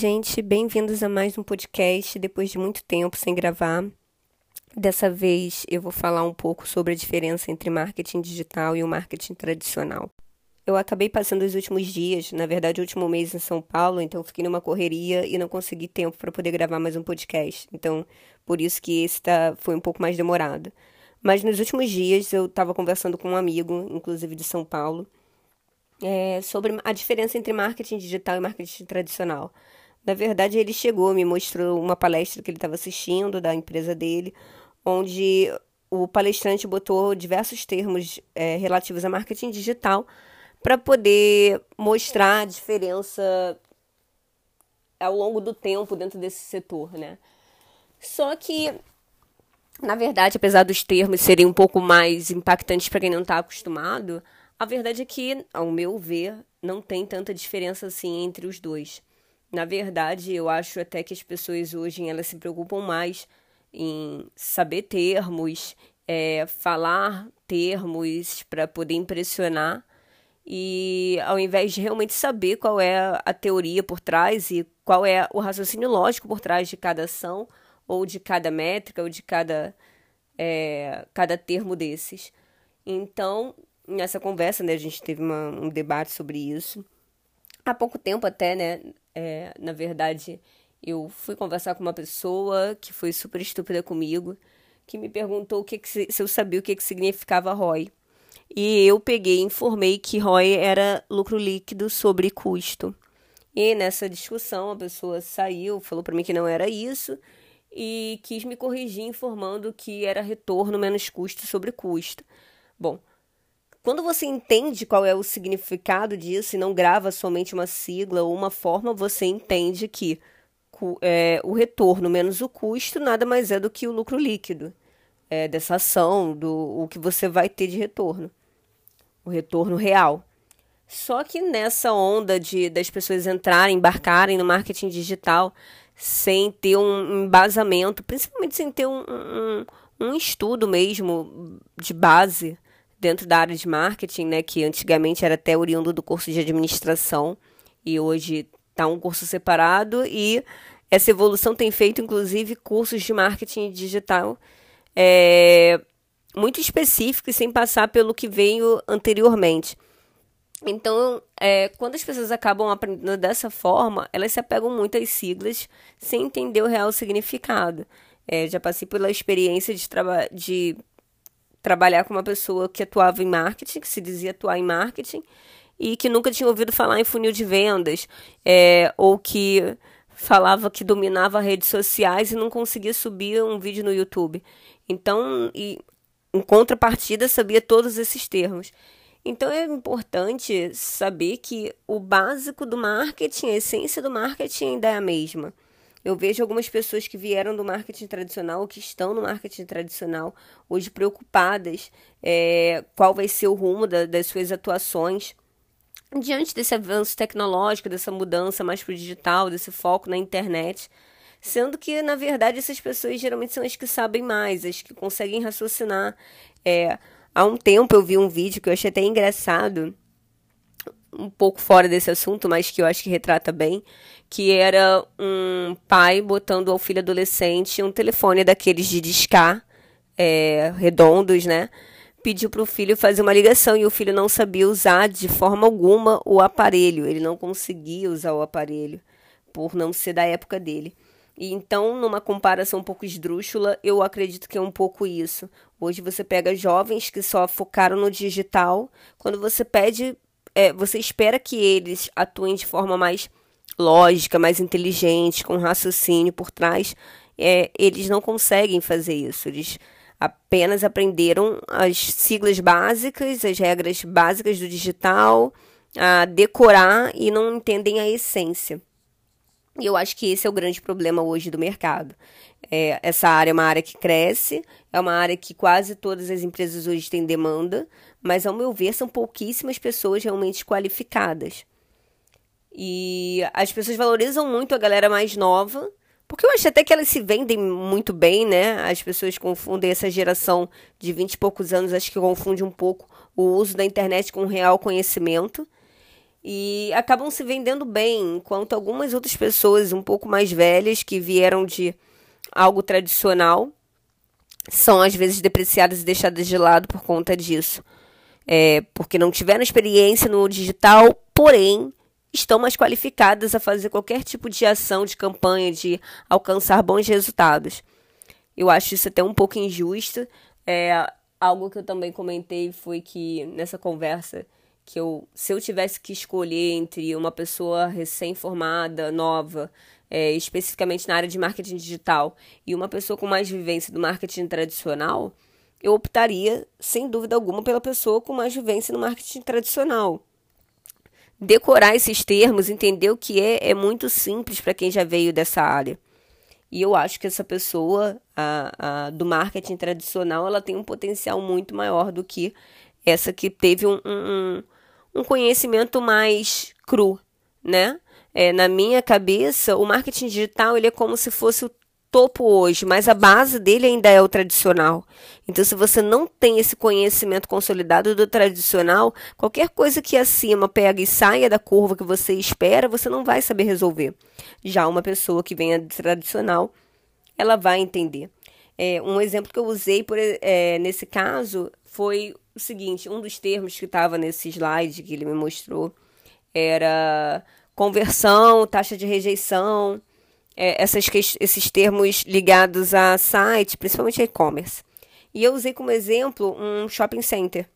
Gente, bem-vindos a mais um podcast depois de muito tempo sem gravar. Dessa vez eu vou falar um pouco sobre a diferença entre marketing digital e o marketing tradicional. Eu acabei passando os últimos dias, na verdade, o último mês em São Paulo, então fiquei numa correria e não consegui tempo para poder gravar mais um podcast. Então, por isso que esse tá, foi um pouco mais demorado. Mas nos últimos dias eu estava conversando com um amigo, inclusive de São Paulo, é, sobre a diferença entre marketing digital e marketing tradicional. Na verdade, ele chegou, me mostrou uma palestra que ele estava assistindo da empresa dele, onde o palestrante botou diversos termos é, relativos a marketing digital para poder mostrar a diferença ao longo do tempo dentro desse setor, né? Só que, na verdade, apesar dos termos serem um pouco mais impactantes para quem não está acostumado, a verdade é que, ao meu ver, não tem tanta diferença assim entre os dois. Na verdade, eu acho até que as pessoas hoje elas se preocupam mais em saber termos, é, falar termos para poder impressionar e ao invés de realmente saber qual é a teoria por trás e qual é o raciocínio lógico por trás de cada ação ou de cada métrica ou de cada é, cada termo desses. Então, nessa conversa, né, a gente teve uma, um debate sobre isso. Há pouco tempo até, né, é, na verdade, eu fui conversar com uma pessoa que foi super estúpida comigo, que me perguntou o que, que se, eu sabia o que, que significava ROI. E eu peguei e informei que ROI era lucro líquido sobre custo. E nessa discussão a pessoa saiu, falou para mim que não era isso e quis me corrigir informando que era retorno menos custo sobre custo. Bom, quando você entende qual é o significado disso e não grava somente uma sigla ou uma forma, você entende que é, o retorno menos o custo nada mais é do que o lucro líquido é, dessa ação, do o que você vai ter de retorno, o retorno real. Só que nessa onda de das pessoas entrarem, embarcarem no marketing digital sem ter um embasamento, principalmente sem ter um, um, um estudo mesmo de base dentro da área de marketing, né, que antigamente era até oriundo do curso de administração e hoje está um curso separado e essa evolução tem feito inclusive cursos de marketing digital é, muito específicos sem passar pelo que veio anteriormente. Então, é, quando as pessoas acabam aprendendo dessa forma, elas se apegam muito às siglas sem entender o real significado. É, já passei pela experiência de, de trabalhar com uma pessoa que atuava em marketing, que se dizia atuar em marketing, e que nunca tinha ouvido falar em funil de vendas, é, ou que falava que dominava redes sociais e não conseguia subir um vídeo no YouTube. Então, e, em contrapartida, sabia todos esses termos. Então é importante saber que o básico do marketing, a essência do marketing ainda é a mesma. Eu vejo algumas pessoas que vieram do marketing tradicional, ou que estão no marketing tradicional, hoje preocupadas é, qual vai ser o rumo da, das suas atuações. Diante desse avanço tecnológico, dessa mudança mais para o digital, desse foco na internet, sendo que, na verdade, essas pessoas geralmente são as que sabem mais, as que conseguem raciocinar. É, há um tempo eu vi um vídeo que eu achei até engraçado, um pouco fora desse assunto, mas que eu acho que retrata bem, que era um pai botando ao filho adolescente um telefone daqueles de discar, é, redondos, né? Pediu para o filho fazer uma ligação e o filho não sabia usar de forma alguma o aparelho. Ele não conseguia usar o aparelho por não ser da época dele. E então, numa comparação um pouco esdrúxula, eu acredito que é um pouco isso. Hoje você pega jovens que só focaram no digital, quando você pede é, você espera que eles atuem de forma mais lógica, mais inteligente, com raciocínio por trás. É, eles não conseguem fazer isso. Eles apenas aprenderam as siglas básicas, as regras básicas do digital, a decorar e não entendem a essência. E eu acho que esse é o grande problema hoje do mercado. É, essa área é uma área que cresce, é uma área que quase todas as empresas hoje têm demanda, mas ao meu ver são pouquíssimas pessoas realmente qualificadas. E as pessoas valorizam muito a galera mais nova, porque eu acho até que elas se vendem muito bem, né? As pessoas confundem essa geração de 20 e poucos anos, acho que confunde um pouco o uso da internet com real conhecimento. e acabam se vendendo bem, enquanto algumas outras pessoas um pouco mais velhas que vieram de algo tradicional são às vezes depreciadas e deixadas de lado por conta disso. É, porque não tiveram experiência no digital, porém estão mais qualificadas a fazer qualquer tipo de ação, de campanha, de alcançar bons resultados. Eu acho isso até um pouco injusto. É, algo que eu também comentei foi que nessa conversa que eu, se eu tivesse que escolher entre uma pessoa recém-formada, nova, é, especificamente na área de marketing digital, e uma pessoa com mais vivência do marketing tradicional, eu optaria, sem dúvida alguma, pela pessoa com mais vivência no marketing tradicional. Decorar esses termos, entender o que é, é muito simples para quem já veio dessa área. E eu acho que essa pessoa a, a, do marketing tradicional ela tem um potencial muito maior do que essa que teve um, um, um conhecimento mais cru, né? É, na minha cabeça, o marketing digital ele é como se fosse o topo hoje, mas a base dele ainda é o tradicional. Então, se você não tem esse conhecimento consolidado do tradicional, qualquer coisa que acima pega e saia da curva que você espera, você não vai saber resolver. Já uma pessoa que venha do tradicional, ela vai entender. É, um exemplo que eu usei por, é, nesse caso foi o seguinte: um dos termos que estava nesse slide que ele me mostrou era conversão, taxa de rejeição é, essas, esses termos ligados a site, principalmente e-commerce. E eu usei como exemplo um shopping center.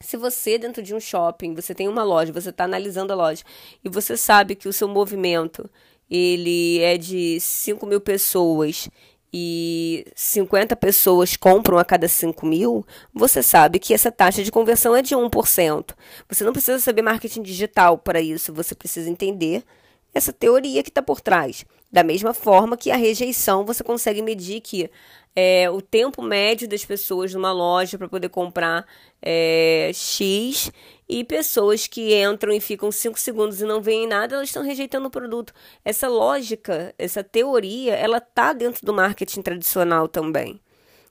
Se você, dentro de um shopping, você tem uma loja, você está analisando a loja, e você sabe que o seu movimento ele é de 5 mil pessoas e 50 pessoas compram a cada 5 mil, você sabe que essa taxa de conversão é de 1%. Você não precisa saber marketing digital para isso, você precisa entender essa teoria que está por trás. Da mesma forma que a rejeição, você consegue medir que é, o tempo médio das pessoas numa loja para poder comprar é, X e pessoas que entram e ficam 5 segundos e não veem nada, elas estão rejeitando o produto. Essa lógica, essa teoria, ela tá dentro do marketing tradicional também.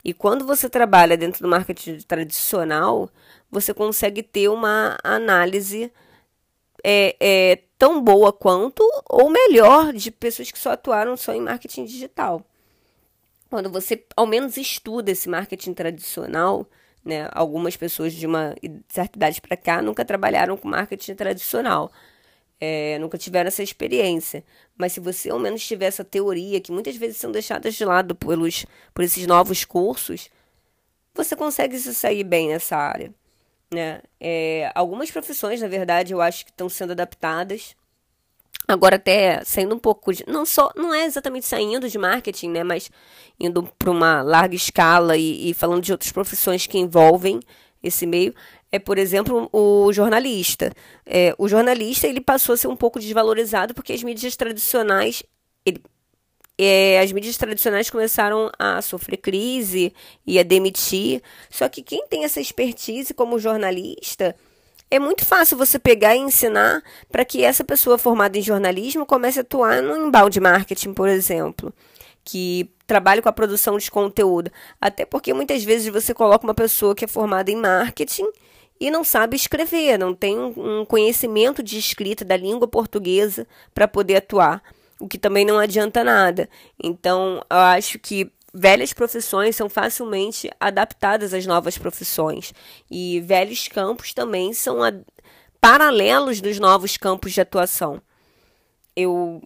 E quando você trabalha dentro do marketing tradicional, você consegue ter uma análise é, é, tão boa quanto ou melhor de pessoas que só atuaram só em marketing digital. Quando você ao menos estuda esse marketing tradicional, né, algumas pessoas de uma certa idade para cá nunca trabalharam com marketing tradicional. É, nunca tiveram essa experiência. Mas se você ao menos tiver essa teoria, que muitas vezes são deixadas de lado pelos, por esses novos cursos, você consegue se sair bem nessa área. Né? É, algumas profissões, na verdade, eu acho que estão sendo adaptadas. Agora até saindo um pouco de, não só não é exatamente saindo de marketing, né, mas indo para uma larga escala e, e falando de outras profissões que envolvem esse meio é, por exemplo, o jornalista. É, o jornalista ele passou a ser um pouco desvalorizado porque as mídias tradicionais ele, é, as mídias tradicionais começaram a sofrer crise e a demitir. Só que quem tem essa expertise como jornalista, é muito fácil você pegar e ensinar para que essa pessoa formada em jornalismo comece a atuar no embalde marketing, por exemplo, que trabalhe com a produção de conteúdo. Até porque muitas vezes você coloca uma pessoa que é formada em marketing e não sabe escrever, não tem um conhecimento de escrita da língua portuguesa para poder atuar o que também não adianta nada. Então, eu acho que velhas profissões são facilmente adaptadas às novas profissões e velhos campos também são paralelos dos novos campos de atuação. Eu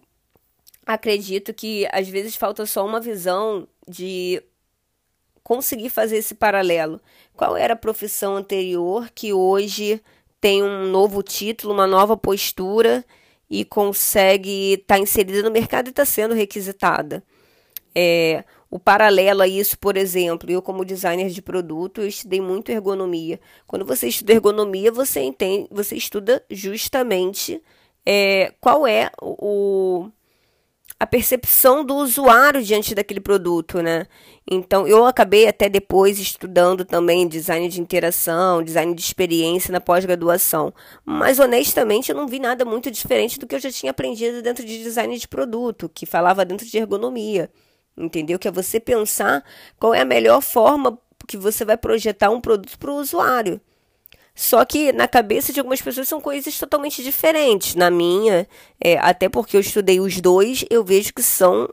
acredito que às vezes falta só uma visão de conseguir fazer esse paralelo. Qual era a profissão anterior que hoje tem um novo título, uma nova postura e consegue estar tá inserida no mercado e está sendo requisitada. É, o paralelo a isso, por exemplo, eu como designer de produto, eu estudei muito ergonomia. Quando você estuda ergonomia, você entende, você estuda justamente é, qual é o, a percepção do usuário diante daquele produto, né? Então, eu acabei até depois estudando também design de interação, design de experiência na pós-graduação. Mas, honestamente, eu não vi nada muito diferente do que eu já tinha aprendido dentro de design de produto, que falava dentro de ergonomia. Entendeu? Que é você pensar qual é a melhor forma que você vai projetar um produto para o usuário. Só que na cabeça de algumas pessoas são coisas totalmente diferentes. Na minha, é, até porque eu estudei os dois, eu vejo que são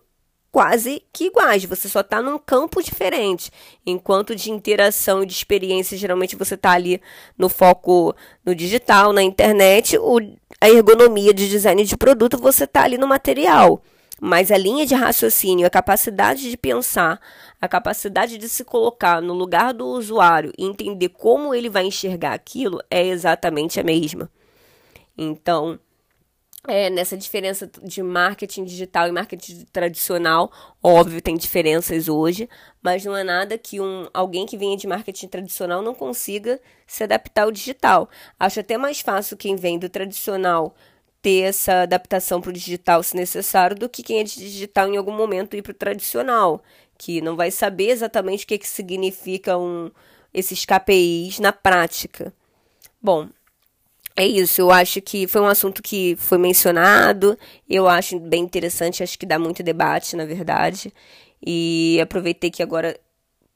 quase que iguais. Você só está num campo diferente. Enquanto de interação e de experiência, geralmente você está ali no foco no digital, na internet, a ergonomia de design de produto, você está ali no material. Mas a linha de raciocínio, a capacidade de pensar, a capacidade de se colocar no lugar do usuário e entender como ele vai enxergar aquilo é exatamente a mesma. Então, é, nessa diferença de marketing digital e marketing tradicional, óbvio, tem diferenças hoje, mas não é nada que um, alguém que venha de marketing tradicional não consiga se adaptar ao digital. Acho até mais fácil quem vem do tradicional ter essa adaptação para o digital se necessário do que quem é de digital em algum momento ir para o tradicional, que não vai saber exatamente o que, que significa um, esses KPIs na prática. Bom, é isso. Eu acho que foi um assunto que foi mencionado. Eu acho bem interessante, acho que dá muito debate, na verdade. E aproveitei que agora,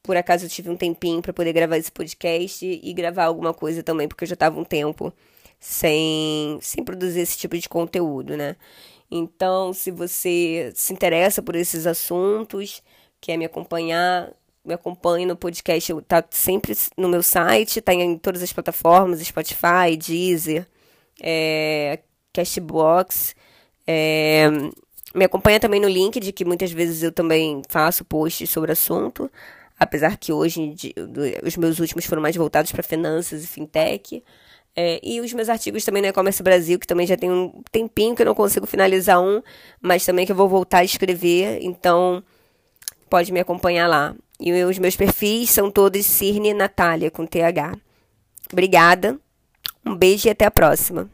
por acaso, eu tive um tempinho para poder gravar esse podcast e gravar alguma coisa também, porque eu já estava um tempo sem, sem produzir esse tipo de conteúdo, né? Então, se você se interessa por esses assuntos, quer me acompanhar, me acompanhe no podcast, tá sempre no meu site, tá em todas as plataformas, Spotify, Deezer, é, Cashbox. É, me acompanha também no LinkedIn, que muitas vezes eu também faço posts sobre assunto, apesar que hoje os meus últimos foram mais voltados para finanças e fintech. É, e os meus artigos também no E-Commerce Brasil, que também já tem um tempinho que eu não consigo finalizar um, mas também que eu vou voltar a escrever, então pode me acompanhar lá. E os meus perfis são todos Cirne Natália, com TH. Obrigada, um beijo e até a próxima.